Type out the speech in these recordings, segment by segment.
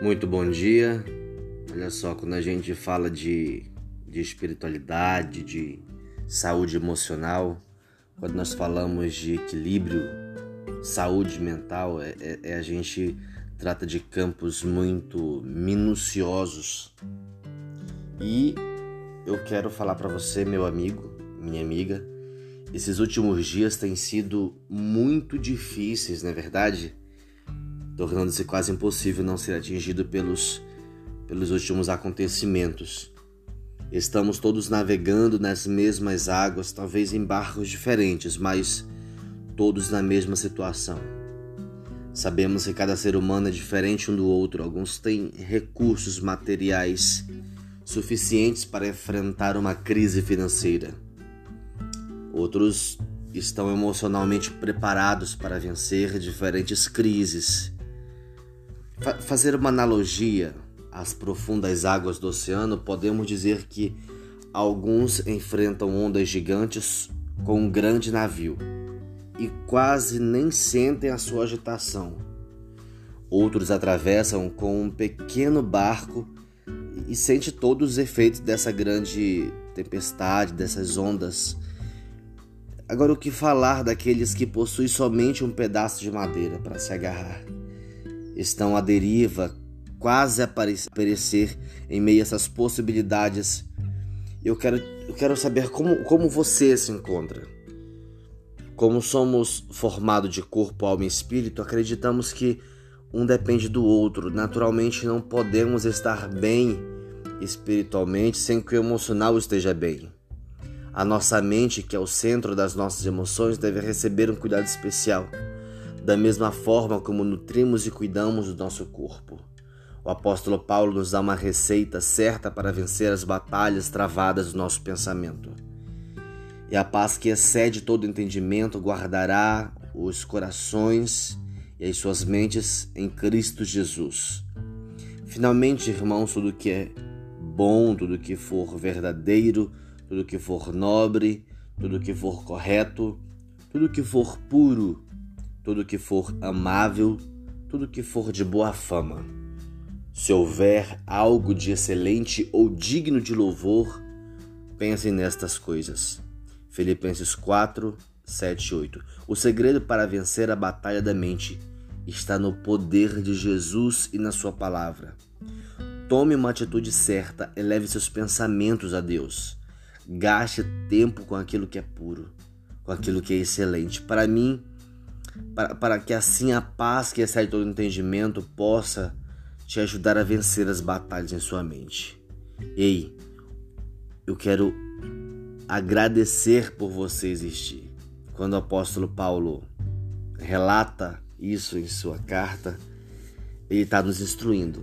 Muito bom dia. Olha só, quando a gente fala de, de espiritualidade, de saúde emocional, quando nós falamos de equilíbrio, saúde mental, é, é, é a gente trata de campos muito minuciosos. E eu quero falar para você, meu amigo, minha amiga, esses últimos dias têm sido muito difíceis, não é verdade? Tornando-se quase impossível não ser atingido pelos, pelos últimos acontecimentos. Estamos todos navegando nas mesmas águas, talvez em barcos diferentes, mas todos na mesma situação. Sabemos que cada ser humano é diferente um do outro. Alguns têm recursos materiais suficientes para enfrentar uma crise financeira Outros estão emocionalmente preparados para vencer diferentes crises. Fa fazer uma analogia às profundas águas do oceano, podemos dizer que alguns enfrentam ondas gigantes com um grande navio e quase nem sentem a sua agitação. Outros atravessam com um pequeno barco e sentem todos os efeitos dessa grande tempestade, dessas ondas Agora, o que falar daqueles que possuem somente um pedaço de madeira para se agarrar? Estão à deriva, quase a perecer em meio a essas possibilidades. Eu quero, eu quero saber como, como você se encontra. Como somos formados de corpo, alma e espírito, acreditamos que um depende do outro. Naturalmente, não podemos estar bem espiritualmente sem que o emocional esteja bem. A nossa mente, que é o centro das nossas emoções, deve receber um cuidado especial, da mesma forma como nutrimos e cuidamos do nosso corpo. O apóstolo Paulo nos dá uma receita certa para vencer as batalhas travadas do nosso pensamento. E a paz que excede todo entendimento guardará os corações e as suas mentes em Cristo Jesus. Finalmente, irmãos, tudo que é bom, tudo que for verdadeiro, tudo que for nobre, tudo que for correto, tudo que for puro, tudo que for amável, tudo que for de boa fama. Se houver algo de excelente ou digno de louvor, pensem nestas coisas. Filipenses 4, 7 e 8. O segredo para vencer a batalha da mente está no poder de Jesus e na Sua palavra. Tome uma atitude certa, eleve seus pensamentos a Deus. Gaste tempo com aquilo que é puro, com aquilo que é excelente. Para mim, para, para que assim a paz que excede todo entendimento possa te ajudar a vencer as batalhas em sua mente. Ei, eu quero agradecer por você existir. Quando o apóstolo Paulo relata isso em sua carta, ele está nos instruindo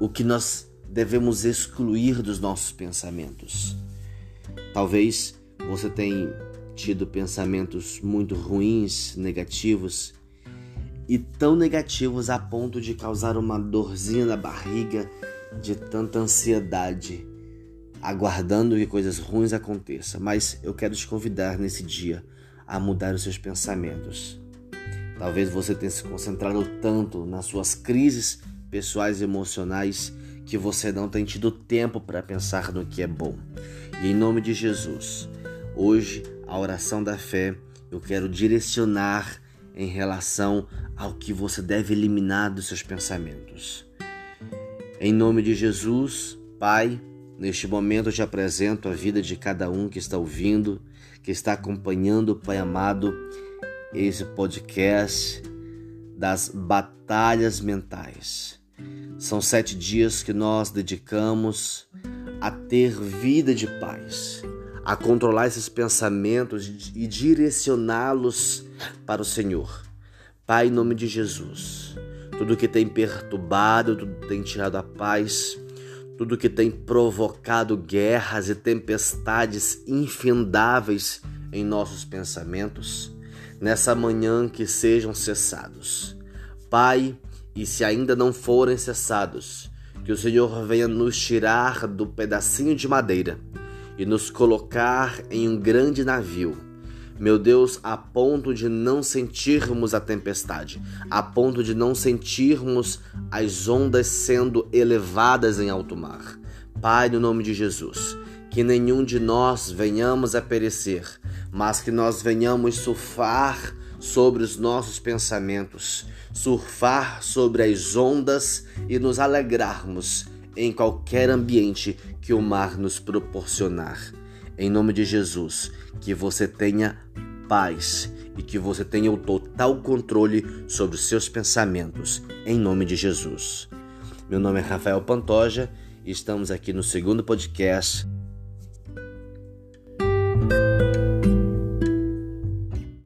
o que nós devemos excluir dos nossos pensamentos. Talvez você tenha tido pensamentos muito ruins, negativos e tão negativos a ponto de causar uma dorzinha na barriga de tanta ansiedade, aguardando que coisas ruins aconteçam. Mas eu quero te convidar nesse dia a mudar os seus pensamentos. Talvez você tenha se concentrado tanto nas suas crises pessoais e emocionais que você não tem tido tempo para pensar no que é bom. E em nome de Jesus, hoje a oração da fé eu quero direcionar em relação ao que você deve eliminar dos seus pensamentos. Em nome de Jesus, Pai, neste momento eu te apresento a vida de cada um que está ouvindo, que está acompanhando, Pai amado, esse podcast das batalhas mentais. São sete dias que nós dedicamos a ter vida de paz, a controlar esses pensamentos e direcioná-los para o Senhor. Pai, em nome de Jesus, tudo que tem perturbado, tudo que tem tirado a paz, tudo que tem provocado guerras e tempestades infindáveis em nossos pensamentos, nessa manhã que sejam cessados. Pai, e se ainda não forem cessados, que o Senhor venha nos tirar do pedacinho de madeira e nos colocar em um grande navio. Meu Deus, a ponto de não sentirmos a tempestade, a ponto de não sentirmos as ondas sendo elevadas em alto mar. Pai, no nome de Jesus, que nenhum de nós venhamos a perecer, mas que nós venhamos surfar sobre os nossos pensamentos, surfar sobre as ondas e nos alegrarmos em qualquer ambiente que o mar nos proporcionar. Em nome de Jesus, que você tenha paz e que você tenha o total controle sobre os seus pensamentos. Em nome de Jesus. Meu nome é Rafael Pantoja e estamos aqui no segundo podcast